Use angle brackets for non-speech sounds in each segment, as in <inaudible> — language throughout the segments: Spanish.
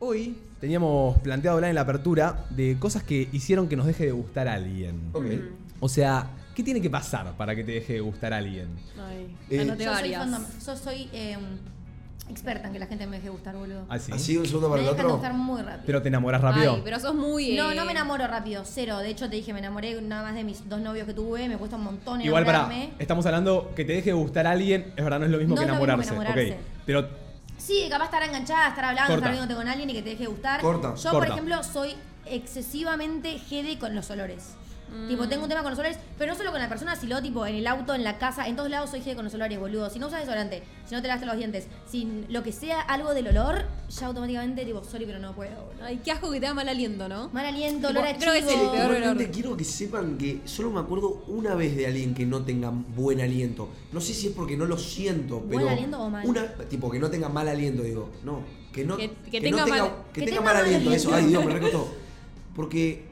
Hoy teníamos planteado hablar en la apertura de cosas que hicieron que nos deje de gustar a alguien. Ok. O sea, ¿qué tiene que pasar para que te deje de gustar a alguien? Ay, Eh, anoté Yo soy, fandom- yo soy eh, experta en que la gente me deje gustar, boludo. Así. Así un segundo me para el dejan de otro. gustar muy rápido. Pero te enamoras rápido. Ay, pero sos muy. No, eh, no me enamoro rápido, cero. De hecho, te dije, me enamoré nada más de mis dos novios que tuve. Me cuesta un montón Igual para, estamos hablando que te deje de gustar a alguien, es verdad, no es lo mismo No que es lo mismo enamorarse. que enamorarse. Ok, pero Sí, capaz estar enganchada, estar hablando, Corta. estar viéndote con alguien y que te deje de gustar. Corta. Yo, Corta. por ejemplo, soy excesivamente jede con los olores. Tipo, tengo un tema con los olores, pero no solo con la persona, sino tipo en el auto, en la casa, en todos lados soy jede con los olores, boludo. Si no usas desodorante, si no te lavas los dientes, sin lo que sea algo del olor, ya automáticamente digo, sorry, pero no puedo, boludo. Ay, qué asco que te da mal aliento, ¿no? Mal aliento, Tipo, olor a creo que es el chivo. peor olor. Igualmente quiero que sepan que solo me acuerdo una vez de alguien que no tenga buen aliento. No sé si es porque no lo siento, ¿Buen pero. aliento o mal? Una, tipo, que no tenga mal aliento, digo. No, que no. Que- que no tenga mal- que que tenga tenga mal aliento, eso. Ay. Dios, me recostó. Porque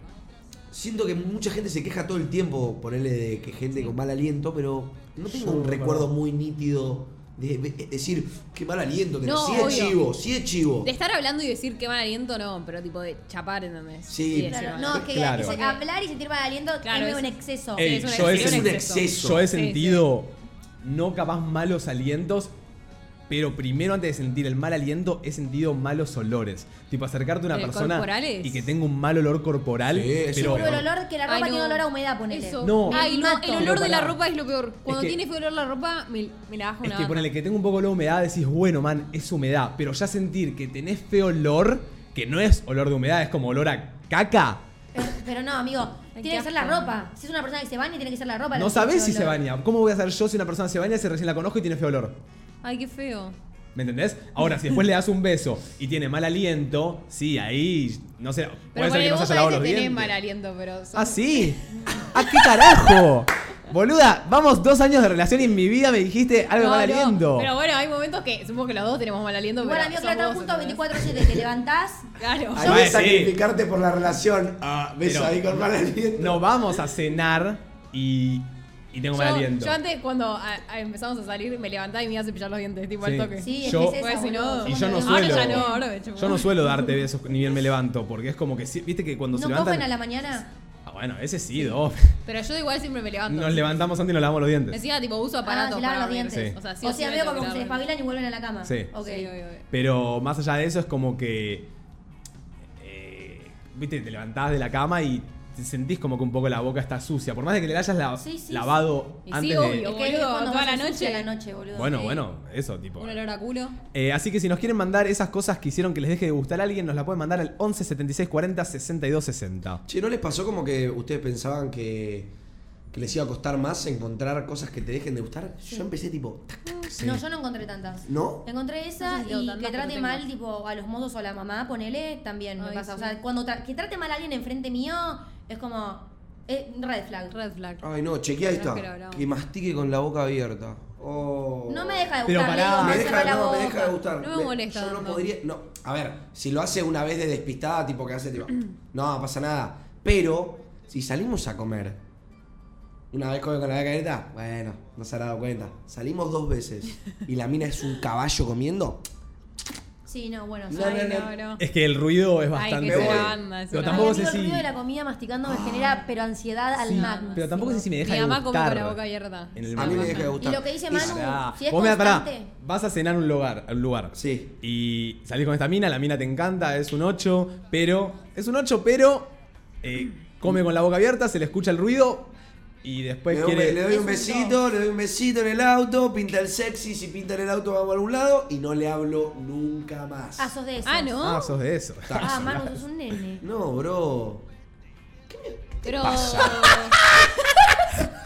siento que mucha gente se queja todo el tiempo, ponerle de que gente con mal aliento, pero no tengo un recuerdo muy nítido de, de decir, qué mal aliento, que No, sí es obvio. chivo, sí es chivo. De estar hablando y decir qué mal aliento, no, pero tipo de chapar, ¿entendés? Sí. Claro, "Ay, no, es que Claro. hablar y sentir mal aliento Claro, es medio es- un exceso. Ey, es un yo, he, exceso, es un sen- exceso. yo he Sí, sentido no capaz malos alientos, pero primero antes de sentir el mal aliento he sentido malos olores. Tipo acercarte a una ¿Eh, persona corporales? y que tenga un mal olor corporal. Sí, pero Boludo, el olor que la ropa Ay, no. tiene olor a humedad, ponele. Eso. No. Ay, no, el olor de la ropa es lo peor. Cuando que- tiene feo olor la ropa, me, me la bajo Es una que ponele que tengo un poco de humedad, decís, bueno, man, es humedad. Pero ya sentir que tenés feo olor, que no es olor de humedad, es como olor a caca. Pero, pero no, amigo, tiene que ser la ropa. Si es una persona que se baña, tiene que ser la ropa. No sabés si se baña. ¿Cómo voy a saber yo si una persona se baña si recién la conozco y tiene feo olor? Ay, qué feo. ¿Me entendés? Ahora, si después le das un beso y tiene mal aliento, sí, ahí, no sé, puede Pero ser que no se vos haya lavado a los dientes. mal aliento, pero... ¿Ah, sí? ¿Ah, qué carajo? Boluda, vamos dos años de relación y en mi vida me dijiste algo No, mal no, aliento. Pero bueno, hay momentos que supongo que los dos tenemos mal aliento, Bueno, pero amigo, sos que están juntos ¿entendés? 24-7, te levantás. Claro. Bueno, que sí. sacrificarte por la relación. Ah, beso Pero- ahí con mal aliento. No vamos a cenar y, y tengo mal Yo, aliento. yo antes, cuando a- a- empezamos a salir, me levantaba y me iba a cepillar los dientes, tipo Sí. al toque. Sí, es Yo- que es Pues esa, si no- boludo. Y yo no suelo. Ahora ya no, ahora me chupo. Yo no suelo darte besos ni bien me levanto, porque es como que, sí- viste que cuando ¿No se levantan... cogen a la mañana? Ah, bueno, ese sí, dos. Pero yo igual siempre me levanto. Nos levantamos antes y nos lavamos los dientes. Encima, tipo, uso Ah, aparatos se lavan para los dormir. dientes. Sí. O sea, sí o sí sea, me veo tengo como que se lavar. despabilan y vuelven a la cama. Sí. Ok. Sí, obvio, obvio. Pero más allá de eso es como que. eh, Viste, te levantás de la cama y te sentís como que un poco la boca está sucia. Por más de que le hayas la- Sí, sí, lavado sí. Antes obvio. de. Es que Boludo, cuando toda la ensucia noche. la noche, boludo. Bueno, Sí. bueno, eso, tipo. Un olor a culo. Eh, así que si nos quieren mandar esas cosas que hicieron que les deje de gustar a alguien, nos la pueden mandar al 11 76 40 62 60. Che, ¿no les pasó como que ustedes pensaban que, que les iba a costar más encontrar cosas que te dejen de gustar? Yo empecé tipo, tac, tac, Sí. No, yo no encontré tantas. ¿no? Encontré esa No sé si y tantas, que pero trate tengo. mal tipo a los modos o a la mamá, ponele, también me Ay, pasa. O sí. sea, cuando tra- que trate mal a alguien enfrente mío es como eh, red flag. Red flag. Ay, no, chequea ahí Creo está. que mastique con la boca abierta. Oh. No me deja de Pero gustar, pará. le digo, Me "Ay, deja, no, me boca". deja de gustar. No me molesta Yo no tanto. podría. No, a ver, si lo hace una vez de despistada, tipo que hace tipo. No, pasa nada. Pero, si salimos a comer, una vez come con la boca abierta, bueno, no se habrá dado cuenta. Salimos dos veces y la mina es un caballo comiendo. Sí, no, bueno. No, Ay, no, no, no. Es que el ruido es Ay, bastante. que se banda. eso Pero tampoco Ay, sé si- El ruido de la comida masticando me genera, pero ansiedad al Sí. máximo. Pero tampoco sé si me deja Mi de mamá come gustar. con la boca abierta. En el A mí me momento. deja de gustar. Y lo que dice Manu, Pará. si es Vos me- pará, vas a cenar a un lugar, a un lugar. Sí. Y salís con esta mina, la mina te encanta, es un 8, pero. Es un 8, pero. eh, come con la boca abierta, se le escucha el ruido y después Le doy, quiere. le doy un besito, le doy un besito en el auto, pinta el sexy, si pinta en el auto vamos a algún lado y no le hablo nunca más. Ah, sos de eso. Ah, ¿no? Ah, sos de eso. Ah, Manu, sos un nene. No, bro. Pero. <laughs>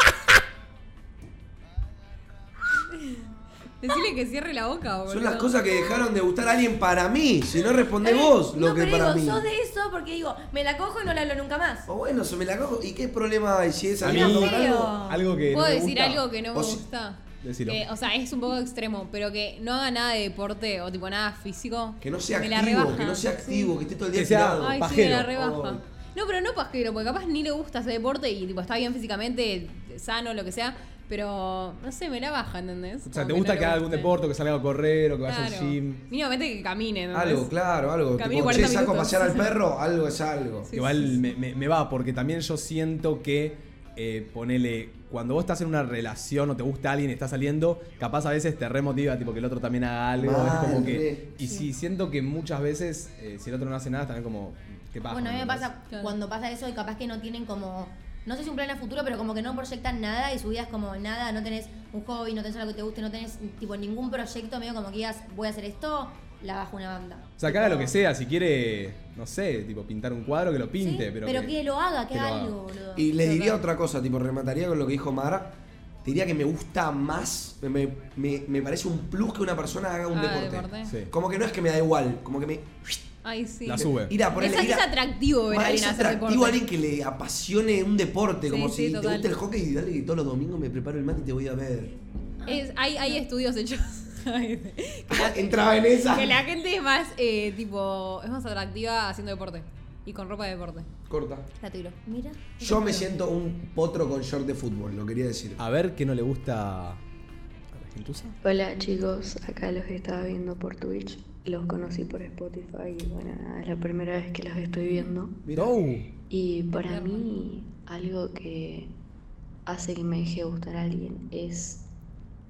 Decirle que cierre la boca, boludo. Son las cosas que dejaron de gustar a alguien para mí. Si no responde vos lo no, que pero para digo, mí. sos de eso porque digo, me la cojo y no la hablo nunca más. O bueno, se me la cojo. ¿Y qué problema hay si es A algo mí- algo? Algo que. ¿Puedo no me decir gusta. algo que no me O si- gusta? Que, o sea, es un poco extremo, pero que no haga nada de deporte o tipo nada físico. Que no sea me la activo, rebaja. que no sea activo, que esté todo el día Que sea- tirado. Ay, sí, Pajero. me la rebaja. No, pero no pajero, porque capaz ni le gusta ese deporte y tipo está bien físicamente, sano, lo que sea. Pero, no sé, me la baja, ¿entendés? O sea, ¿te gusta no que haga algún deporte, que salga a correr o que vaya al Claro. gym? Mínimamente que camine, ¿entendés? Algo, claro, algo. Camine Tipo, 40 che, saco a minutos. pasear al <laughs> perro, algo es algo. Sí, Igual sí, sí. Me, me- me va, porque también yo siento que, eh, ponele, cuando vos estás en una relación o te gusta alguien y estás saliendo, capaz a veces te remotiva, tipo que el otro también haga algo. Mal, es como que. Y sí, siento que muchas veces, eh, si el otro no hace nada, también como. ¿Qué pasa? Bueno, a mí me pasa Claro. cuando pasa eso y capaz que no tienen como. No sé si un plan a futuro, pero como que no proyectan nada y su vida es como nada, no tenés un hobby, no tenés algo que te guste, no tenés tipo ningún proyecto medio como que digas voy a hacer esto, la bajo una banda. O sea, que haga lo que sea, si quiere, no sé, tipo pintar un cuadro, que lo pinte, Sí, pero. que, lo haga, que, haga algo, boludo. Y le diría otra cosa, tipo, remataría con lo que dijo Mara. Te diría que me gusta más, me, me- me parece un plus que una persona haga un Ah, deporte. deporte. Sí. Como que no es que me da igual, como que me. Ay, sí. La sube. Ir a ponerle- Es- a- es atractivo ver a alguien es hacer atractivo a alguien que le apasione un deporte, Sí, como sí, si te total. gusta el hockey y dale que todos los domingos me preparo el mate y te voy a ver. Es- hay, hay estudios hechos. que, la, Entraba en esa. que la gente es más, eh, tipo, es más atractiva haciendo deporte. Y con ropa de deporte. Corta. La tiro. Mira. Yo me siento un potro con short de fútbol, lo quería decir. A ver qué no le gusta a la gentuza. Hola chicos, acá los estaba viendo por Twitch, los conocí por Spotify y bueno, nada, es la primera vez que los estoy viendo. Mira. No. Y para mí algo que hace que me deje gustar a alguien es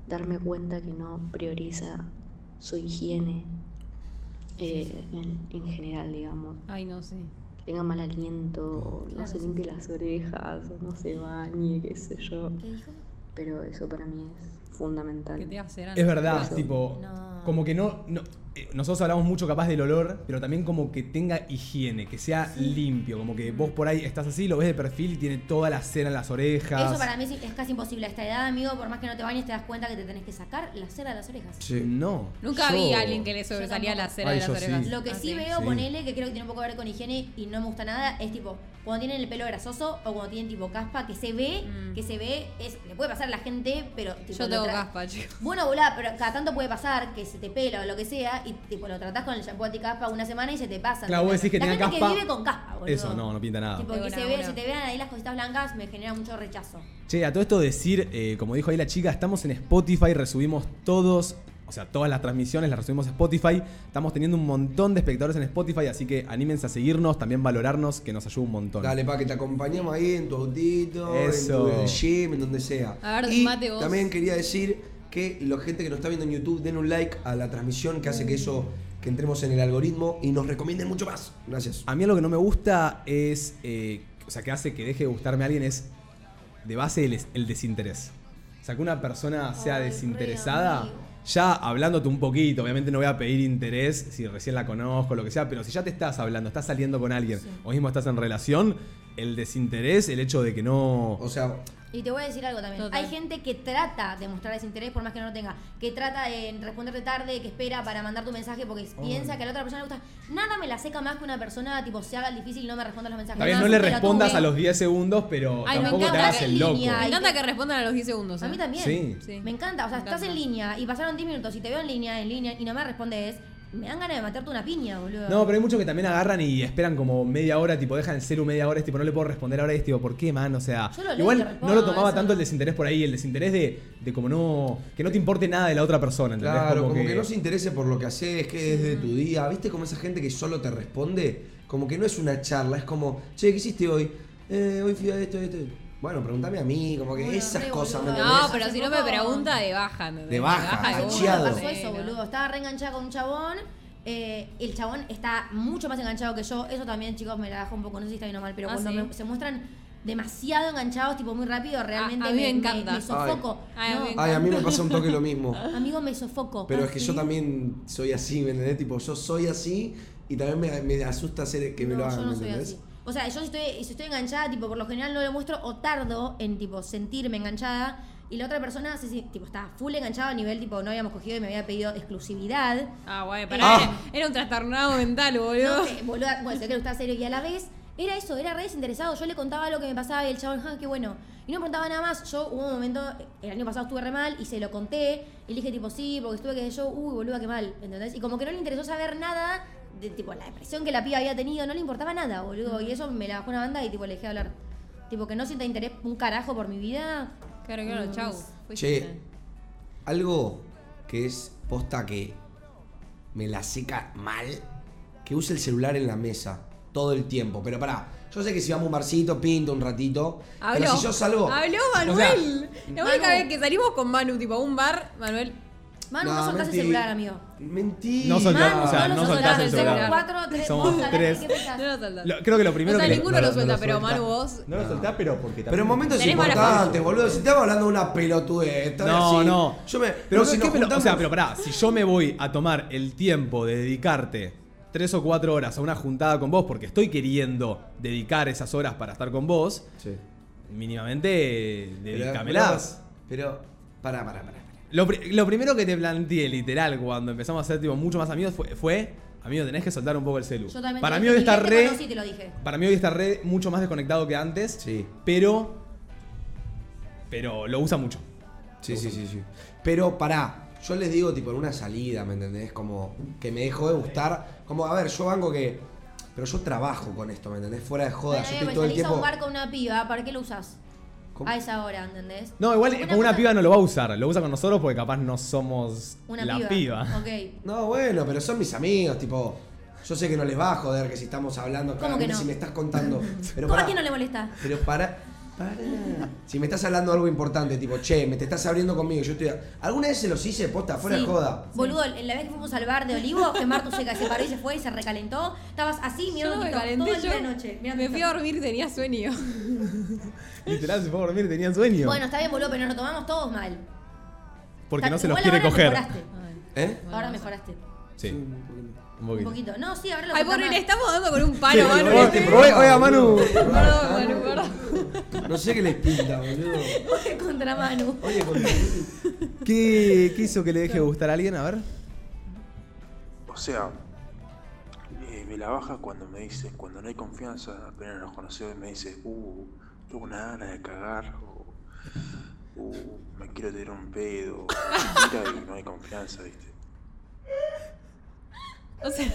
darme cuenta que no prioriza su higiene eh, en, en general, digamos. Ay, no sé. Que tenga mal aliento, o no Claro, se sí. limpie las orejas, o no se bañe, qué sé yo. ¿Qué dijo? Pero eso para mí es fundamental. ¿Qué te hace? Es verdad, Eso. tipo, No. como que no, no- nosotros hablamos mucho capaz del olor, pero también como que tenga higiene, que sea limpio, como que vos por ahí estás así, lo ves de perfil y tiene toda la cera en las orejas. Eso para mí es, es casi imposible. A esta edad, amigo, por más que no te bañes, te das cuenta que te tenés que sacar la cera de las orejas. Sí. No. Nunca yo- vi a alguien que le sobresalía la cera Ay, de las orejas. sí. Lo que Ah, sí veo, Sí. ponele, que creo que tiene un poco que ver con higiene y no me gusta nada, es tipo, cuando tienen el pelo grasoso o cuando tienen tipo caspa, que se ve, Mm. que se ve, es, le puede pasar a la gente, pero tipo, Yo tengo caspa, chicos. Bueno, boluda, pero cada tanto puede pasar que se te pela o lo que sea y tipo lo tratás con el shampoo anticaspa una semana y se te pasa. Claro, vos decís que la tenga gente caspa. que vive con caspa, boludo. Eso, no, no pinta nada. Tipo, que se, ve, una. se te vean ahí las cositas blancas me genera mucho rechazo. Che, a todo esto decir, eh, como dijo ahí la chica, estamos en Spotify, resubimos todos, o sea, todas las transmisiones las resubimos a Spotify. Estamos teniendo un montón de espectadores en Spotify, así que anímense a seguirnos, también valorarnos, que nos ayuda un montón. Dale, pa, que te acompañemos ahí en tu autito, Eso. en tu gym, en donde sea. A ver, y Mate, vos. también quería decir que la gente que nos está viendo en YouTube den un like a la transmisión que hace que eso, que entremos en el algoritmo y nos recomienden mucho más. Gracias. A mí lo que no me gusta es, eh, o sea, que hace que deje de gustarme a alguien es de base el, el desinterés. O sea, que una persona sea Ay, desinteresada, ya hablándote un poquito, obviamente no voy a pedir interés si recién la conozco, lo que sea, pero si ya te estás hablando, estás saliendo con alguien, o mismo estás en relación, el desinterés, el hecho de que no... O sea, Y te voy a decir algo también. Total. Hay gente que trata de mostrar desinterés por más que no lo tenga. Que trata de responderte tarde, que espera para mandar tu mensaje porque piensa que a la otra persona le gusta. Nada me la seca más que una persona tipo se haga el difícil y no me responda los mensajes. Bien, Nada, no le respondas a los 10 segundos, pero Ay, me tampoco te encanta hagas que el en loco. línea Me encanta que- respondan a los 10 segundos. A ¿eh? mí también. Sí. Sí. Me encanta. O sea, Me estás en línea y pasaron 10 minutos y te veo en línea, en línea y no me respondes. Me dan ganas de matarte una piña, boludo. No, pero hay muchos que también agarran y esperan como media hora, tipo, dejan el celu media hora, es tipo, no le puedo responder ahora, es tipo, ¿por qué, man? O sea, Yo lo igual no lo tomaba eso tanto el desinterés por ahí, el desinterés de, de como no, que no te importe nada de la otra persona, ¿entendés? claro, como, que... no se interese por lo que haces, que es de tu día. ¿Viste como esa gente que solo te responde? Como que no es una charla, es como, che, ¿qué hiciste hoy? Eh, hoy fui a esto, esto. Bueno, pregúntame a mí, como que Bueno, esas re cosas, ¿me boludo. entendés? No, pero si no me pregunta, de baja. ¿entendés? De baja, de Chiado. me pasó Sí, eso, no. boludo. Estaba reenganchada con un chabón. eh, el chabón está mucho más enganchado que yo. Eso también, chicos, me la baja un poco. No sé si está bien o mal, pero Ah, cuando ¿sí? me- se muestran demasiado enganchados, tipo muy rápido, realmente a mí me encanta. me sofoco. Ay, a No, mí me Ay, a mí me pasa un toque lo mismo. <laughs> amigo, me sofoco. Pero Ah, es que ¿sí? yo también soy así, ¿me entendés? Tipo, yo soy así y también me, me asusta hacer que me no, lo hagan, yo no ¿me soy entendés? así. O sea, yo si estoy, si estoy enganchada, tipo, por lo general no lo muestro o tardo en, tipo, sentirme enganchada. Y la otra persona, sí, sí, tipo, está full enganchada a nivel, tipo, no habíamos cogido y me había pedido exclusividad. Ah, bueno, pará, Ah. era, un trastornado mental, boludo. No, que, boluda, bueno, sé que le gustaba serio y a la vez era eso, era re desinteresado. Yo le contaba lo que me pasaba y el chabón, ah, qué bueno. Y no me preguntaba nada más. Yo hubo un momento, el año pasado estuve re mal y se lo conté. Y le dije, tipo, sí, porque estuve que yo, uy, boluda, qué mal. ¿Entendés? Y como que no le interesó saber nada de, tipo, la depresión que la piba había tenido. No le importaba nada, boludo. Y eso me la bajó una banda y, tipo, le dejé hablar. Tipo, que no sienta interés un carajo por mi vida. Claro, claro, chau. Fuiste. Che, algo que es posta que me la seca mal, que use el celular en la mesa todo el tiempo. Pero pará, yo sé que si vamos a un barcito, pinto un ratito. Habló. Pero si yo salgo. Habló O sea, Manuel. la única Manu. vez que salimos con Manu, tipo a un bar, Manuel. Manu, no, soltás el mentí- celular, amigo. Mentira. No soltás, Manu, o sea, no no lo soltás soltás el celular. Cuatro, tres, Somos vos, tres. No lo soltás. Lo- creo que lo primero O sea, que. ninguno lo suelta, pero Manu, vos- No lo soltás, pero porque Pero en momentos importantes, boludo. Si estamos hablando de una pelotudez. No, así. no. Yo me. Pero, si ¿qué o sea, pero pará, si yo me voy a tomar el tiempo de dedicarte tres o cuatro horas a una juntada con vos, porque estoy queriendo dedicar esas horas para estar con vos, Sí. mínimamente dedícamelas. Pero, pará, pará. pará. Lo, pri- lo primero que te planteé, literal, cuando empezamos a ser tipo, mucho más amigos, fue, fue, amigo, tenés que soltar un poco el celu. Yo también Para te mí lo hoy dije, está re. conocí, te lo dije. Para mí hoy está re mucho más desconectado que antes. Sí. Pero. Pero lo usa mucho. Sí, sí, sí, sí. Pero pará, yo les digo tipo en una salida, ¿me entendés? Como que me dejó de gustar. Como, a ver, yo banco que. Pero yo trabajo con esto, ¿me entendés? Fuera de joda, Bueno, yo estoy todo el salís a un bar con una piba, ¿para qué lo usas? ¿Cómo? A esa hora, ¿entendés? No, igual Una una piba no lo va a usar. Lo usa con nosotros porque capaz no somos Una la piba. piba. Ok. No, bueno, pero son mis amigos, tipo. Yo sé que no les va a joder que si estamos hablando, ¿Cómo que claramente no? si me estás contando. <laughs> Pero ¿Cómo a pará, quién no le molesta? Pero para. Para. Si me estás hablando algo importante, tipo, che, me te estás abriendo conmigo, yo estoy. ¿Alguna vez se los hice posta, fuera Sí. joda? Boludo, la vez que fuimos al bar de Olivo, que Martu se, se paró y se fue y se recalentó, estabas así Yo mirando no me TikTok calenté, todo el día yo de noche. mirando me fui TikTok. a dormir tenía sueño. <laughs> Literal, se fue a dormir tenía sueño. Bueno, está bien, boludo, pero nos lo tomamos todos mal. porque Está- no se los igual quiere ahora coger. mejoraste. ¿Eh? Ahora mejoraste. Sí, un poquito. No, sí, ahora lo Ay, más. le estamos dando con un Sí, palo, Manu. oye, oye, oiga, Manu. Perdón, Manu, perdón. No sé qué les pinta, boludo. Contra Manu. Oye, con- ¿Qué, ¿Qué hizo que le deje de gustar a alguien? A ver. O sea, eh, me la baja cuando me dice, cuando no hay confianza, apenas nos conocemos y me dice, uh, tengo una gana de cagar, o uh, me quiero tirar un pedo, <laughs> mira y no hay confianza, ¿viste? <laughs> O sea,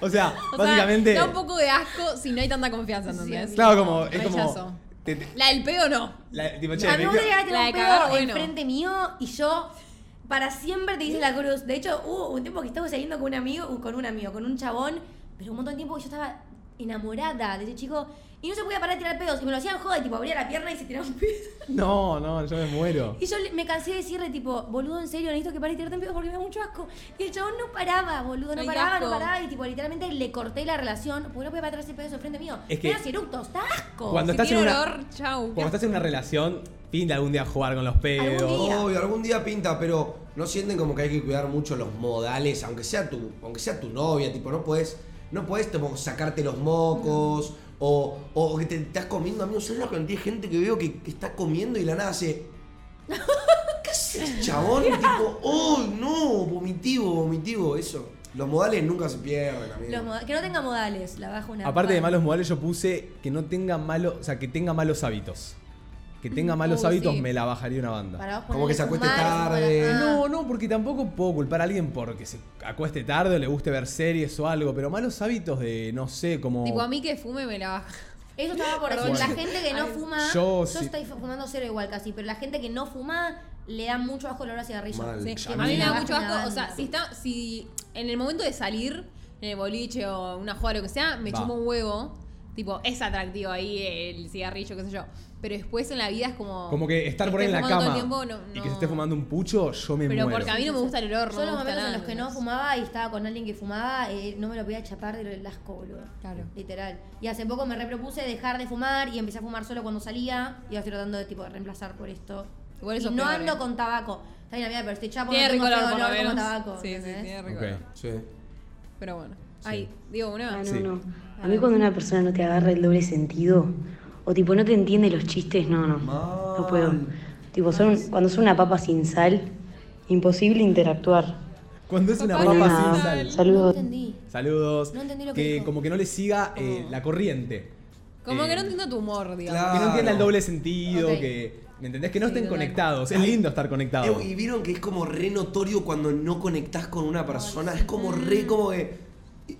O sea, o básicamente. sea, da un poco de asco si no hay tanta confianza, ¿entendés? Claro, como. Es como. Rechazo. te- te- La del pedo no. la- tipo, che, A mí me gustaría tener La un pedo enfrente mío y yo para siempre te hice la cruz. De hecho, hubo un tiempo que estaba saliendo con un amigo, uh, con un amigo, con un chabón, pero un montón de tiempo que yo estaba enamorada de ese chico y no se podía parar de tirar pedos. Y me lo hacían joder, tipo abría la pierna y se tiraba un pedo. <laughs> No, no, yo me muero. Y yo me cansé de decirle, tipo, boludo, en serio, necesito que pares de tirarte un pedo porque me da mucho asco. Y el chabón no paraba, boludo, no Ay, paraba, asco. no paraba. Y tipo, literalmente le corté la relación porque no podía parar ese pedo enfrente mío. Es que- Me da eructos, está asco. Cuando Si estás en una- olor, chau. Cuando estás en una relación, pinta algún día jugar con los pedos. Algún día. Obvio, algún día pinta, pero no sienten como que hay que cuidar mucho los modales, aunque sea tu, aunque sea tu novia, tipo, no puedes, no puedes sacarte los mocos, o, o que te estás comiendo, amigo, ¿sabes la cantidad de gente que veo que, que está comiendo y la nada hace. <laughs> ¿Qué haces, chabón? <laughs> Tipo, oh no, vomitivo, vomitivo, eso. Los modales nunca se pierden, amigo. Los moda- que no tenga modales, la bajo una. Aparte de malos modales, yo puse que no tenga malos, o sea, que tenga malos hábitos. Que tenga malos Uh, hábitos sí. me la bajaría una banda. Para vos Como que se acueste tarde. No, no, porque tampoco puedo culpar a alguien porque se acueste tarde o le guste ver series o algo, pero malos hábitos de, no sé, como... Tipo, a mí que fume me la baja. Eso estaba por decir. Bueno. La gente que no Ay, fuma. yo Yo, sí. estoy fumando cero igual casi, pero la gente que no fuma le da mucho asco el olor a cigarrillo. Mal. Sí, Ya a mí me da mucho asco. O sea, si está, si en el momento de salir, en el boliche o una jugada lo que sea, me Va. chumo un huevo. Tipo, es atractivo ahí el cigarrillo, qué sé yo. Pero después en la vida es como. Como que estar por ahí en la cama tiempo, no- y que se no. esté fumando un pucho, yo me Pero muero. porque a mí no me gusta el olor, no Yo me los momentos en los que no fumaba y estaba con alguien que fumaba, eh, no me lo podía chapar del asco, boludo. Claro. Literal. Y hace poco me repropuse dejar de fumar y empecé a fumar solo cuando salía. Y estoy tratando de tipo de reemplazar por esto. Igual eso y no peor, ando eh. con tabaco. Está bien, amiga, pero estoy chapo, no Tiene tengo rico feo olor, olor como tabaco. Sí, sí, ¿entendés? tiene rico Ok. olor. Sí. Pero bueno. Ay, digo una. Ah, no, Sí. no. A mí cuando una persona no te agarra el doble sentido, o tipo no te entiende los chistes, no, no. No puedo. Tipo, son, cuando son una papa sin sal, imposible interactuar. Cuando es una papa sin sal. No Saludos. entendí. Saludos. No entendí lo que que dijo. como que no le siga eh, la corriente. Como Eh, que no entiendo tu humor, digamos. Claro. Que no entienda el doble sentido, que. ¿Me entendés? Que no Sí, estén conectados. Es lindo estar conectados. Eh, y vieron que es como re notorio cuando no conectás con una persona. Es como re como que.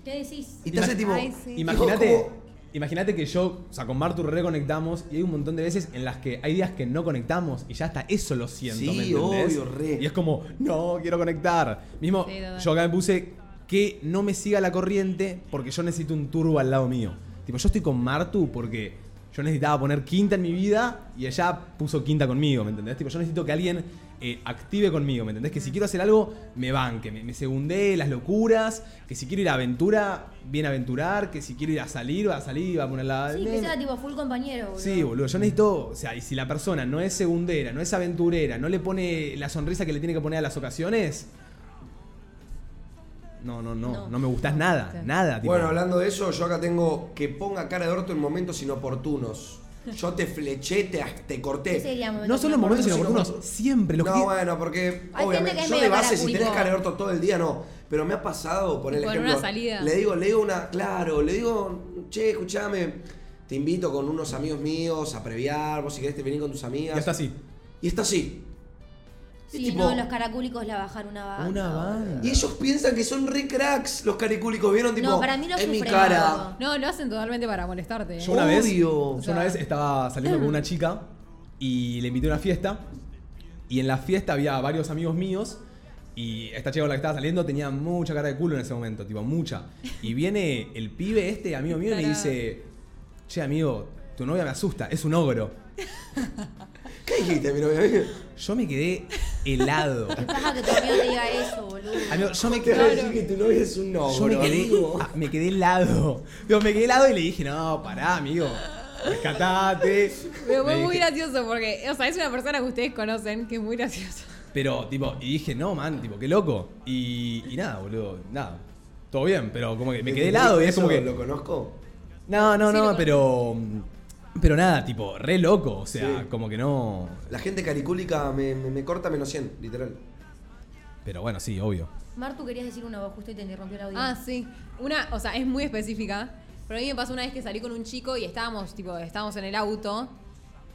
¿Qué decís? Y te hace tipo. Ay, sí. y Imagínate- como- imagínate que yo, o sea, con Martu reconectamos y hay un montón de veces en las que hay días que no conectamos y ya hasta eso lo siento. Sí, ¿me entendés? obvio, re. Y es como, no, quiero conectar. Mismo, Sí, yo acá me puse que no me siga la corriente porque yo necesito un turbo al lado mío. Tipo, yo estoy con Martu porque yo necesitaba poner quinta en mi vida y ella puso quinta conmigo, ¿me entendés? Tipo, yo necesito que alguien eh, active conmigo, ¿me entendés? Que si quiero hacer algo, me banque, me, me segundee las locuras, que si quiero ir a aventura, bien aventurar, que si quiero ir a salir, va a salir, va a poner la... Sí, que sea tipo full compañero, boludo. Sí, boludo, yo necesito, o sea, y si la persona no es segundera, no es aventurera, no le pone la sonrisa que le tiene que poner a las ocasiones, no, no, no, no, No. me gustás nada, Sí. nada. tipo. Bueno, hablando de eso, yo acá tengo que ponga cara de orto en momentos inoportunos. Yo te fleché, te, te corté. ¿Qué sería momento no solo en momentos sino inoportunos, momentos- siempre. Los no, que- bueno, porque Hay obviamente gente que es yo de base, si tenés orto todo el día, no. Pero me ha pasado, por el en ejemplo. una salida. Le digo, le digo una, claro, le digo, che, escuchame, te invito con unos amigos míos a previar, vos si querés te venir con tus amigas. Ya está así. Y está así. Sí, tipo- no, los caracúlicos la bajar una banda. Una banda. Y ellos piensan que son re cracks los caricúlicos, ¿vieron? Tipo, No, para mí lo en mi cara. No, lo hacen totalmente para molestarte. ¿eh? Yo una vez, Obvio. yo una vez estaba saliendo con una <laughs> chica y le invité a una fiesta. Y en la fiesta había varios amigos míos. Y esta chica con la que estaba saliendo tenía mucha cara de culo en ese momento, tipo, mucha. Y viene el pibe este, amigo mío, y me Tarado. dice: Che, amigo, tu novia me asusta, es un ogro. <laughs> ¿Qué dijiste, mi novia? Yo me quedé helado. Que tu amigo te diga eso, boludo. Amigo, yo me Te quedé. voy a decir que tu novia es un no, Yo me quedé, ah, me quedé helado. Digo, me quedé helado y le dije, no, pará, amigo. Rescatate. Pero fue muy dije- gracioso porque, o sea, es una persona que ustedes conocen que es muy graciosa. Pero, tipo, y dije, no, man, tipo, qué loco. Y, y nada, boludo, nada. Todo bien, pero como que me quedé helado y es como que. ¿Lo conozco? No, no, Sí, no, pero. Pero nada, tipo, re loco. O sea, Sí. como que no. La gente caricúlica me, me, me corta menos 100, literal. Pero bueno, sí, obvio. Martu, querías decir una voz justo y te interrumpió el audio. Ah, sí. Una, o sea, es muy específica. Pero a mí me pasó una vez que salí con un chico y estábamos, tipo, estábamos en el auto.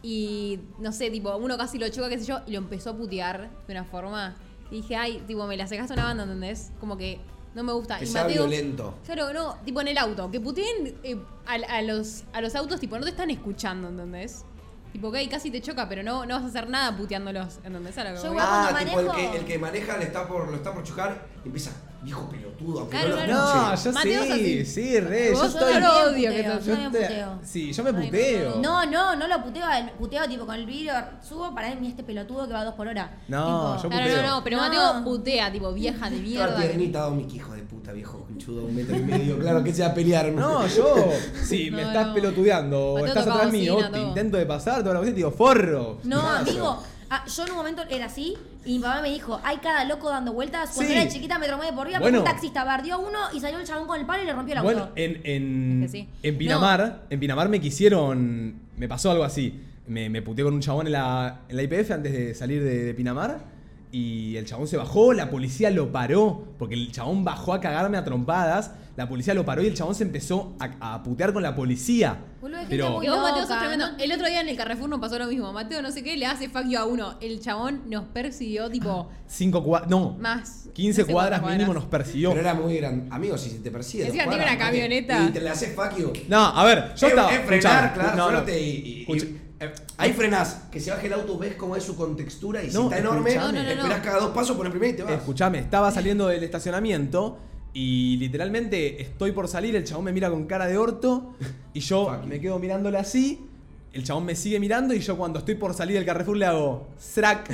Y no sé, tipo, uno casi lo choca, qué sé yo, y lo empezó a putear de una forma. Y dije, ay, tipo, me la sacaste una banda, ¿entendés? Como que no me gusta. Que y sea Mateo- violento. Claro, no, tipo en el auto. Que puteen eh, a, a los, a los autos, tipo, no te están escuchando, ¿entendés? Tipo, que ahí casi te choca, pero no, no vas a hacer nada puteándolos, ¿entendés? A lo que Yo voy. igual- Ah, tipo el que, el que maneja le está por, lo está por chocar y empieza, viejo pelotudo, aunque Claro, no lo claro. No, yo Mateo sí, sí, re. Yo estoy. yo lo también odio que te- yo te- puteo. Sí, yo me Ay, no, puteo. No, no, no lo puteo, puteo tipo con el vidrio subo para mí este pelotudo que va a dos por hora. No, Tipo, yo Claro, puteo. no, no, pero No. Mateo putea, tipo, vieja de mierda. tiernita, Domic, hijo de puta, viejo conchudo, un metro y medio. Claro que se va a pelear. No, <laughs> yo, si me No, estás no. pelotudeando o Mateo estás atrás mío, te intento de pasar, toda la cosa y te digo, forro. No, amigo. Ah, yo en un momento era así y mi papá me dijo, hay cada loco dando vueltas. Cuando Sí. era chiquita me traumé de por vida Bueno. porque un taxista bardió uno y salió el chabón con el palo y le rompió el auto. Bueno, en, en, Es que sí. en Pinamar, en Pinamar me quisieron. Me pasó algo así. Me, me puteé con un chabón en la, en la IPF antes de salir de, de Pinamar. Y el chabón se bajó, la policía lo paró. Porque el chabón bajó a cagarme a trompadas. La policía lo paró y el chabón se empezó a, a putear con la policía. Boludo, hay gente Pero. muy vos, Mateo, loca, sos tremendo. El otro día en el Carrefour nos pasó lo mismo. Mateo, no sé qué, le hace fuck you a uno. El chabón nos persiguió, tipo, <gasps> Cinco cuadras. No. más. 15 no sé cuadras cuántas mínimo nos persiguió. Pero era muy grande. Amigo, si se te persigue. dos tiene cuadras, una camioneta. Y te le haces fuck you. No, a ver, yo es, estaba. es frenar, escuchame, claro, no, no. suerte y, y- y- Escucha- eh, ahí frenás, que se baje el auto, ves cómo es su contextura y si No, está enorme. No, no, no, esperás no. cada dos pasos por el primero y te vas. Escuchame, estaba saliendo del estacionamiento y literalmente estoy por salir, el chabón me mira con cara de orto y yo me quedo mirándole así, el chabón me sigue mirando y yo cuando estoy por salir del Carrefour le hago srack.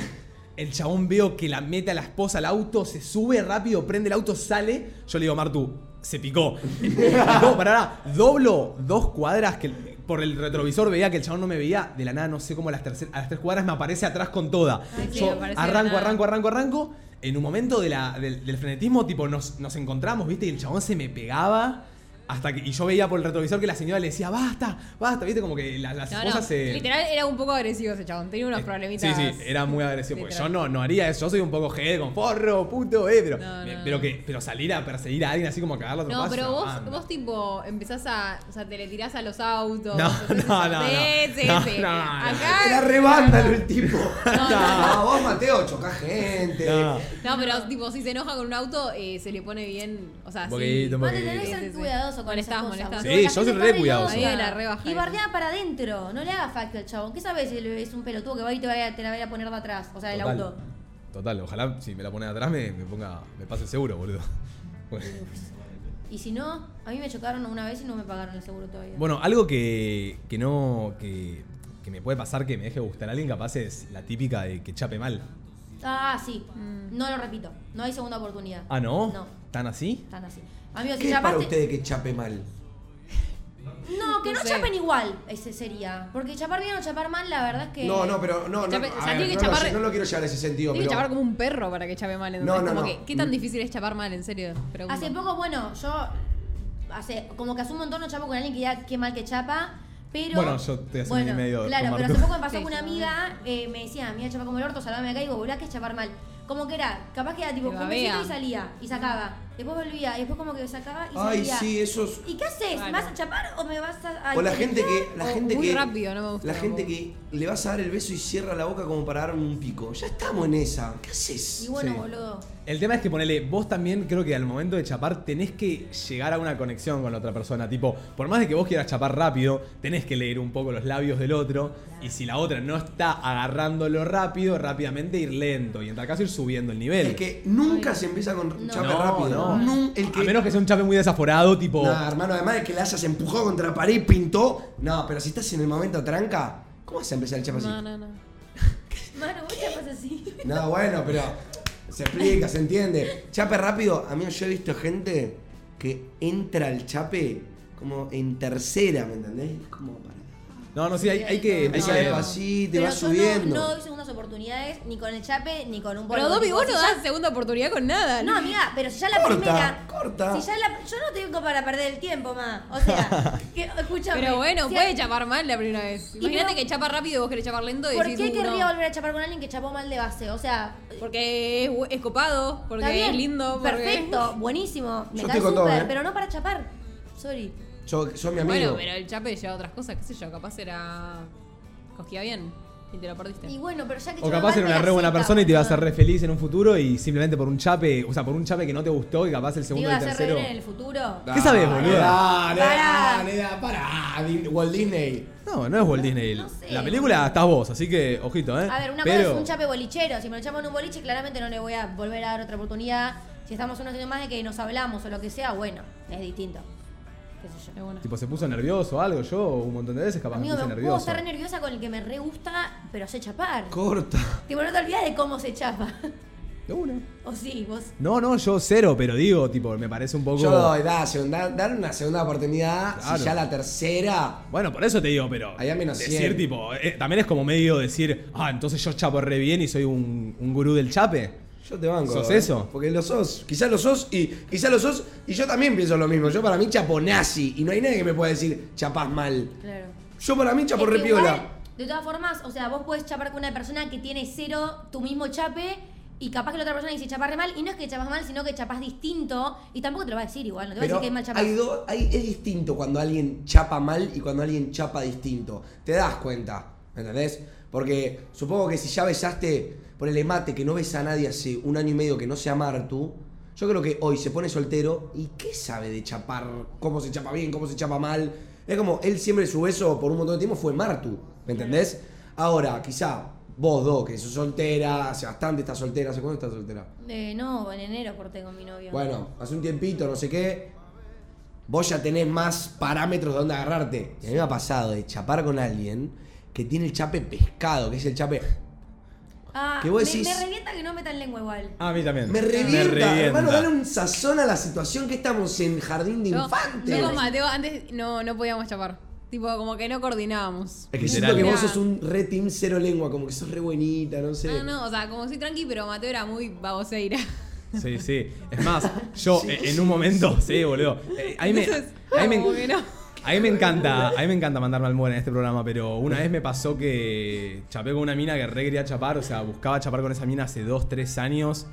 El chabón veo que la mete a la esposa al auto, se sube rápido, prende el auto, sale. Yo le digo, Martu, se picó. <laughs> no, pará, doblo dos cuadras que por el retrovisor veía que el chabón no me veía. De la nada, no sé cómo a las, tercer- a las tres cuadras me aparece atrás con toda. Ay, sí, yo arranco, arranco, arranco, arranco. En un momento de la- del, del frenetismo, tipo, nos, nos encontramos, ¿viste? Y el chabón se me pegaba. Hasta que, y yo veía por el retrovisor que la señora le decía, basta, basta, ¿viste? Como que la- las No, esposas no. se. Literal era un poco agresivo ese chabón. Tenía unos problemitas. Sí, sí, era muy agresivo. Porque yo Literal. no, no haría eso. Yo soy un poco jede con forro, puto, eh. Pero, No, me- no, pero, no. que, pero salir a perseguir a alguien así como a cagarlo a No, trompadas pero vos, banda. vos tipo empezás a. O sea, te le tirás a los autos. No, haces no, eso. no, no. Sí, sí, No, sí. no, no. Acá. Era el tipo. No, No, vos, Mateo, chocás gente. No. No, pero tipo, si se enoja con un auto, eh, se le pone bien. O sea, poquito, sí. poquito. tenés que Sí, ser sí, sí. cuidadoso cuidadoso con esas cosas. molestás. Sí, yo soy re cuidadoso. Y bardea para adentro. No le haga facto al chabón. ¿Qué sabes si es un pelotudo que va y te, vaya, te la vaya a poner de atrás? O sea, del auto. Total, ojalá si me la pone atrás me, me ponga. me pase el seguro, boludo. <laughs> Y si no, a mí me chocaron una vez y no me pagaron el seguro todavía. Bueno, algo que, que no. Que, que me puede pasar que me deje gustar a alguien capaz es la típica de que chape mal. Ah, sí. No lo repito. No hay segunda oportunidad. Ah, ¿no? No. ¿Tan así? Están así. Amigos, ¿Qué si es para chapaste. ustedes que chape mal? No, que no, No sé. chapen igual. Ese sería. Porque chapar bien o chapar mal, la verdad es que. No, no, pero no, no, Chape- a o sea, ver, tiene que no, lo- no lo quiero llevar a ese sentido, Tiene que chapar como un perro para que chape mal. No, ¿entendés? no, Como no. que, ¿Qué tan difícil es chapar mal, en serio? Pregunto. Hace poco, bueno, yo. Hace como que hace un montón no chapo con alguien que ya qué mal que chapa. Pero. Bueno, yo estoy hace y medio Claro, pero hace poco me <laughs> pasó con una amiga, eh, me decía, mira, chapa como el orto, salvame acá y digo, boludo, que es chapar mal. Como que era, capaz que era tipo, Te besito y salía, y sacaba. Después volvía, y después como que sacaba y Ay, salía. sí, esos ¿Y qué haces? Claro. ¿Me vas a chapar o me vas a.? o la gente que la O gente muy que rápido, no me gusta La gente que le vas a dar el beso y cierra la boca como para darme un pico. Ya estamos en esa. ¿Qué Y haces? bueno, Sí. boludo. El tema es que ponele, vos también creo que al momento de chapar tenés que llegar a una conexión con la otra persona. Tipo, por más de que vos quieras chapar rápido, tenés que leer un poco los labios del otro. Y si la otra no está agarrándolo rápido, rápidamente ir lento. Y en tal caso ir subiendo el nivel. Es que nunca se empieza con No. chape No, rápido. no. Nun- el que A menos que sea un chape muy desaforado, tipo. Nah, hermano, además de que la hayas empujado contra la pared y pintó. No, pero si estás en el momento tranca, ¿cómo vas a empezar el chape así? No, no, no. <laughs> Mano, vos chapas así. No, bueno, pero se explica, se entiende. Chape rápido, a mí yo he visto gente que entra al chape como en tercera, ¿me entendés? Como para. No, no, sí, hay, hay que. Hay hay que que- despacito, te Pero vas subiendo. No, no doy segundas oportunidades ni con el chape ni con un Pero Tipo, vos no das segunda oportunidad con nada. No, amiga, pero si ya la Corta, primera. corta. Si ya la, yo no tengo para perder el tiempo, ma. O sea, <laughs> que, escúchame. Pero bueno, si- puede chapar mal la primera vez. Imagínate pero- que chapa rápido y vos querés chapar lento y ¿Por decís, qué "Uh, querría no". volver a chapar con alguien que chapó mal de base? O sea, Porque es, es copado, porque es lindo. Porque... Perfecto, buenísimo. Me Yo cae súper, ¿eh? pero no para chapar. Sorry. Yo, soy mi amigo. Bueno, pero el chape lleva otras cosas, qué sé yo, capaz era. cogía bien y te lo perdiste. Y bueno, pero ya que O capaz era una re buena persona y te iba a hacer boludo. re feliz en un futuro y simplemente por un chape, o sea, por un chape que no te gustó y capaz el ¿Te segundo y a el hacer tercero. reír en el futuro? ¿Qué sabés, boludo? Dale, dale, dale, pará. Walt Disney. No, no es Walt Disney. No sé, la película estás vos, así que ojito, ¿eh? A ver, una Pero, cosa es un chape bolichero. Si me lo chamo en un boliche, claramente no le voy a volver a dar otra oportunidad. Si estamos unos años más de que nos hablamos o lo que sea, bueno, es distinto. ¿Qué sé yo? Es bueno. Tipo, se puso nervioso o algo. Yo un montón de veces capaz Amigo, me me puse puedo nervioso. estar re nerviosa con el que me re gusta, pero sé chapar. Corta. Tipo, no te olvides de cómo se chapa. De una. o sí, vos. No, no, yo cero, pero digo, tipo, me parece un poco. Yo doy, da, dar una segunda oportunidad. Claro. Si ya la tercera. Bueno, por eso te digo, pero. Ahí a menos decir, 100. tipo, eh, también es como medio decir, ah, entonces yo chapo re bien y soy un, un gurú del chape. Yo te banco. ¿Sos ¿eh? eso? Porque lo sos. Quizás lo sos y quizás lo sos. Y yo también pienso lo mismo. Yo para mí chapo nazi. Y no hay nadie que me pueda decir chapás mal. Claro. Yo para mí chapo Es que re piola. igual, de todas formas, o sea, vos podés chapar con una persona que tiene cero tu mismo chape y capaz que la otra persona dice chapar re mal y no es que chapas mal, sino que chapas distinto y tampoco te lo va a decir igual, no te va a decir que es mal chapar. hay dos, hay, es distinto cuando alguien chapa mal y cuando alguien chapa distinto. Te das cuenta, ¿me entendés? Porque supongo que si ya besaste, ponele mate, que no besa a nadie hace un año y medio que no sea Martu, yo creo que hoy se pone soltero y ¿qué sabe de chapar? ¿Cómo se chapa bien? ¿Cómo se chapa mal? Es como, él siempre su beso por un montón de tiempo fue Martu, ¿me entendés? Ahora, quizá vos dos, que sos soltera, hace bastante estás soltera, ¿hace cuánto estás soltera? Eh, no, en enero corté con mi novio. Bueno, hace un tiempito, no sé qué. Vos ya tenés más parámetros de dónde agarrarte. Y a mí me ha pasado de chapar con alguien que tiene el chape pescado, que es el chape. Ah, que vos me, decís- me revienta que no metan lengua igual. Ah, a mí también. Me revienta, revienta. hermano, dale un sazón a la situación que estamos en jardín de Yo, infantes. yo con Mateo antes no, no podíamos chapar. Tipo, como que no coordinábamos. Es que siento que vos sos un re team cero lengua, como que sos re buenita, no sé. No, no, o sea, como soy tranqui, pero Mateo era muy baboseira. Sí, sí. Es más, yo en un momento, sí, boludo. Eh, a mí me, Entonces, a mí me- como que no. A mí me encanta, a mí me encanta mandarme al muere en este programa, pero una vez me pasó que chapé con una mina que re quería chapar, o sea, buscaba chapar con esa mina hace 2, 3 años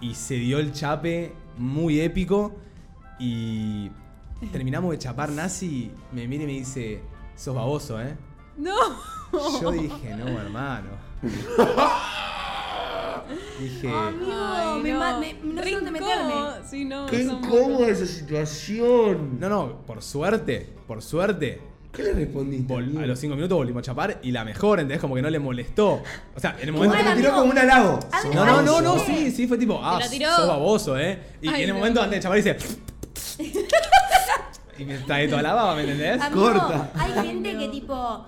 y se dio el chape muy épico y terminamos de chapar nazi, me mira y me dice, sos baboso, ¿eh? No. Yo dije, no, hermano. <laughs> Dije, Amigo, Ay, me, no. me- no sé dónde meterme. Sí, no. Qué incómoda esa situación. no, no, por suerte, por suerte, ¿Qué le respondiste? vol- a los cinco minutos volvimos a chapar y la mejor, ¿entendés? Como que no le molestó. O sea, en el momento... te tiró amigo. como un halago. Sos No, no, no, no, baboso. sí, sí, fue tipo, ah, tiró. sos baboso, ¿eh? Y, Ay, en el no. momento antes de chapar dice... <laughs> y me está ahí toda la baba, ¿me entendés? Amigo, Corta. Hay gente que tipo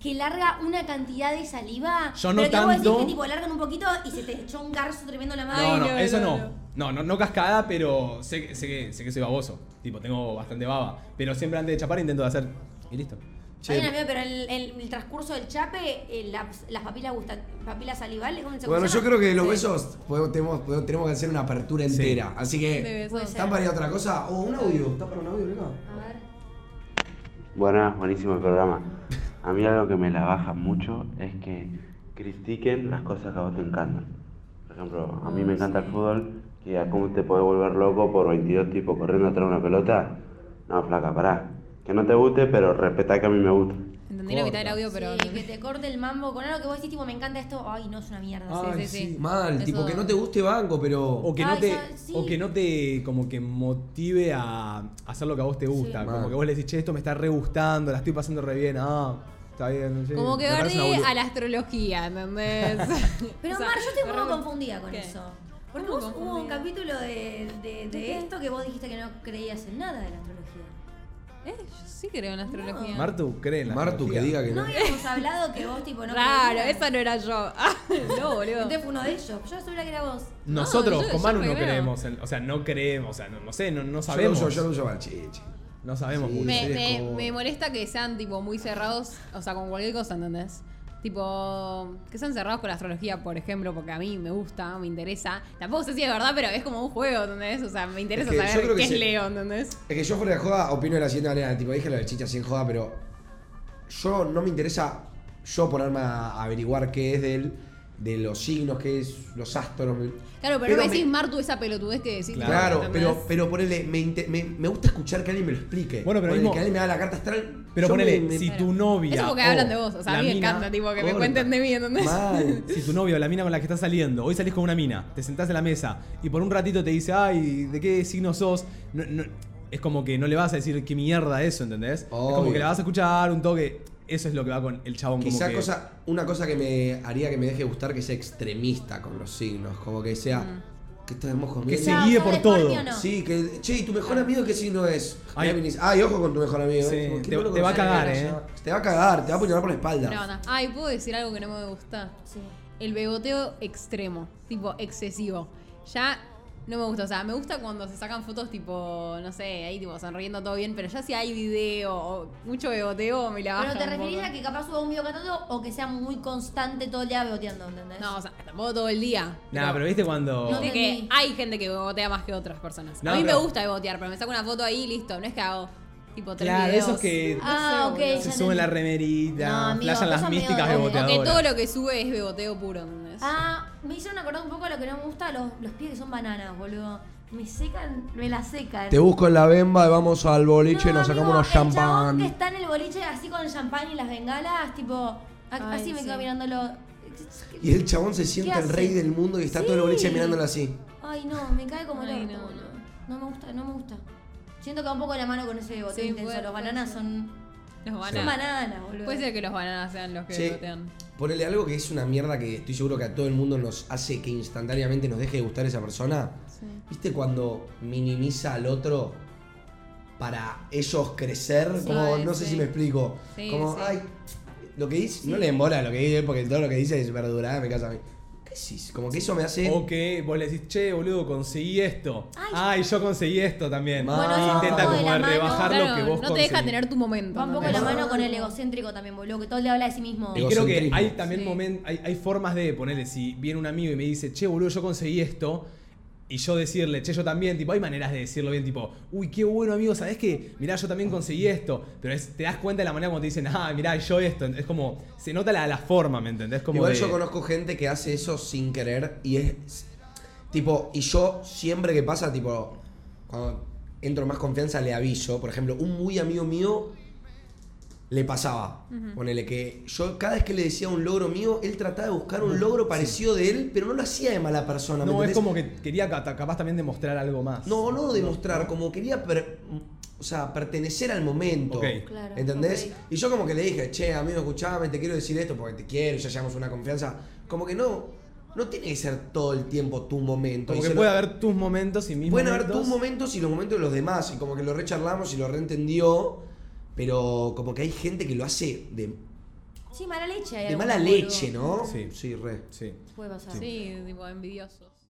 que larga una cantidad de saliva. Yo no pero que vos decís tanto. que tipo largan un poquito y se te echó un garzo tremendo en la mano. No, no, no, eso no, no. No, no, no cascada, pero sé, que- sé, que, sé que soy baboso. Tipo, tengo bastante baba. Pero siempre antes de chapar intento de hacer... Y listo. Che, Hay una amiga, pero el, el- el transcurso del chape, eh, las, las papilas gustan, papilas salivales, ¿cómo se Bueno, yo creo que los Sí. besos podemos- tenemos, podemos- tenemos que hacer una apertura Sí. entera. Así que. ¿están para ir a otra cosa? O un audio. ¿Está para un audio, Luca? A ver. Buenas, buenísimo el programa. <laughs> A mí algo que me la baja mucho es que critiquen las cosas que a vos te encantan. Por ejemplo, a mí me encanta el fútbol, que a cómo te podés volver loco por 22 tipos corriendo atrás de una pelota. No, flaca, pará. Que no te guste, pero respetá que a mí me gusta. Entendí la mitad del audio, pero. Sí, que te corte el mambo con algo que vos decís, tipo, me encanta esto. Ay, no, es una mierda. Ay, sí, sí. Mal, Eso- tipo que no te guste banco, pero. O que, no te, sí. o que no te como que motive a hacer lo que a vos te gusta. Sí. Como Mal. que vos le decís, che, esto me está re gustando, la estoy pasando re bien. Ah, está bien. sí, Como que bolu- a la astrología, ¿entendés? <laughs> Pero O sea, Mar, yo estoy un poco confundida con ¿Qué? eso. Porque ¿Cómo vos hubo un capítulo de, de, de esto que vos dijiste que no creías en nada de la astrología. Eh, yo sí creo en la astrología. Martu, cree en la Martu que astrología? diga que No no. habíamos hablado que vos, tipo, no creías? esa no era yo. <laughs> Ah, no, boludo. Entonces fue uno de ellos. Yo sabía que era vos. Nosotros yo- con yo Manu no creo. creemos, en- o sea, no creemos, o sea, no, no sé, no, no Yo lo sabemos. uso, yo No sabemos Sí. mucho. Me, Sí, me- como- me molesta que sean tipo muy cerrados, o sea, con cualquier cosa, ¿entendés? Tipo, que sean cerrados con la astrología, por ejemplo, porque a mí me gusta, me interesa. Tampoco sé si es verdad, pero es como un juego, ¿entendés? O sea, me interesa Es que yo saber creo que qué es se- Leo, ¿entendés? Es que yo fuera de joda opino de la siguiente manera, tipo, dije lo del chicha sin joda, pero yo no me interesa yo ponerme a averiguar qué es de él, de los signos, qué es los astros. Claro, pero, Pero no me me- decís Martu esa pelotudez que decís. Claro, ¿entendés? pero, pero ponele, me, me, me gusta escuchar que alguien me lo explique. Bueno, pero Ponele, mismo- que alguien me haga la carta astral. Pero ponele, me- me- si Claro. tu novia. Eso porque hablan de vos, o sea, a mí me encanta, tipo, que me cuenten de mí, ¿entendés? Mal. <laughs> Si tu novia o la mina con la que estás saliendo, hoy salís con una mina, te sentás en la mesa y por un ratito te dice, ay, ¿de qué signo sos? No- no- es como que no le vas a decir qué mierda eso, ¿entendés? Es como que la vas a escuchar un toque. Eso es lo que va con el chabón. como Quizá que- cosa, una cosa que me haría que me deje gustar que sea extremista con los signos. Como que sea. Mm. Que estamos con Que se guíe ¿sos por todo. No? Sí, que. Che, ¿y tu mejor amigo qué signo es? Ay. Ay, ojo con tu mejor amigo. Sí, ¿eh? Como, te- va a cagar, ¿eh? Te va a cagar, te va a apuñalar por la espalda. No, no. Ay, ¿puedo decir algo que no me gusta? Sí. El beboteo extremo, tipo excesivo. Ya no me gusta, o sea, me gusta cuando se sacan fotos tipo, no sé, ahí tipo sonriendo todo bien, pero ya si hay video o mucho beboteo me la Pero te un referís poco. a que capaz suba un video cantando o que sea muy constante todo el día beboteando, ¿entendés? No, o sea, tampoco todo el día. Nah, pero viste cuando. No de que entendí. hay gente que bebotea más que otras personas. No, a mí pero- me gusta bebotear, pero me saco una foto ahí y listo. No es que hago tipo tres Claro, videos. esos que Ah, ok. se suben la remerita, No, amigo, flashan las místicas de- O beboteadoras. que todo lo que sube es beboteo puro, ¿entendés? Ah, me hicieron acordar un poco a lo que no me gusta, los, los pies que son bananas, boludo. Me secan, me la secan. Te busco en la bemba y vamos al boliche y No, nos sacamos unos El chabón que champán. está en el boliche así con el champán y las bengalas, tipo, Ay, así me sí. quedo mirándolo. Y el chabón se siente el hace? rey del mundo y está todo el boliche Sí. mirándolo así. Ay, no, me cae como el orto, no, boludo. No me gusta, no me gusta. Siento que va un poco de la mano con ese boteo Sí, intenso. puede- Los bananas son. Los Son bananas. bananas, boludo. Puede ser que los bananas sean los que Sí. Ponele algo que es una mierda que estoy seguro que a todo el mundo nos hace que instantáneamente nos deje de gustar esa persona. Sí. ¿Viste cuando minimiza al otro para ellos crecer? Sí, como, no sé si me explico. Sí, como, ay, lo que dice, no le embola lo que dice porque todo lo que dice es verdura, ah, me casa a mí. Como que eso me hace. O que vos le decís, che, boludo, conseguí esto. Ay, Ay, yo conseguí esto también. Bueno, Y eso intenta va como de la de mano. rebajar Claro, lo que vos no te deja conseguís. tener tu momento. Va un poco la mano con el egocéntrico también, boludo. Que todo le habla de sí mismo. Y creo que Egocentrismo. hay también Sí. momen- hay, hay formas de ponerle, si viene un amigo y me dice, che, boludo, yo conseguí esto, y yo decirle, che, yo también, tipo, hay maneras de decirlo bien, tipo, uy, qué bueno, amigo, ¿sabés qué? Mirá, yo también conseguí esto, pero es- te das cuenta de la manera como te dicen, ah, mirá, yo esto, es como, se nota la, la forma, ¿me entendés? Como Igual de- yo conozco gente que hace eso sin querer y es. Tipo, y yo siempre que pasa, tipo, cuando entro en más confianza le aviso. Por ejemplo, un muy amigo mío le pasaba. Ponele que yo cada vez que le decía un logro mío, él trataba de buscar un logro parecido de él, pero no lo hacía de mala persona. ¿me No, es como que quería ca- capaz también demostrar algo más. No, no demostrar, como quería per- o sea, pertenecer al momento. Ok. Claro, ¿Entendés? Y yo como que le dije, che, amigo, escuchame, te quiero decir esto porque te quiero, ya llevamos una confianza. Como que no, no tiene que ser todo el tiempo tu momento. Como Y que puede lo- haber tus momentos y mis Pueden haber momentos. tus momentos y los momentos de los demás. Y como que lo recharlamos y lo reentendió. Pero como que hay gente que lo hace de, Sí, mala leche. hay de mala boludo. leche, ¿no? Sí. Sí, re. Sí. Puede pasar. Sí, tipo envidiosos.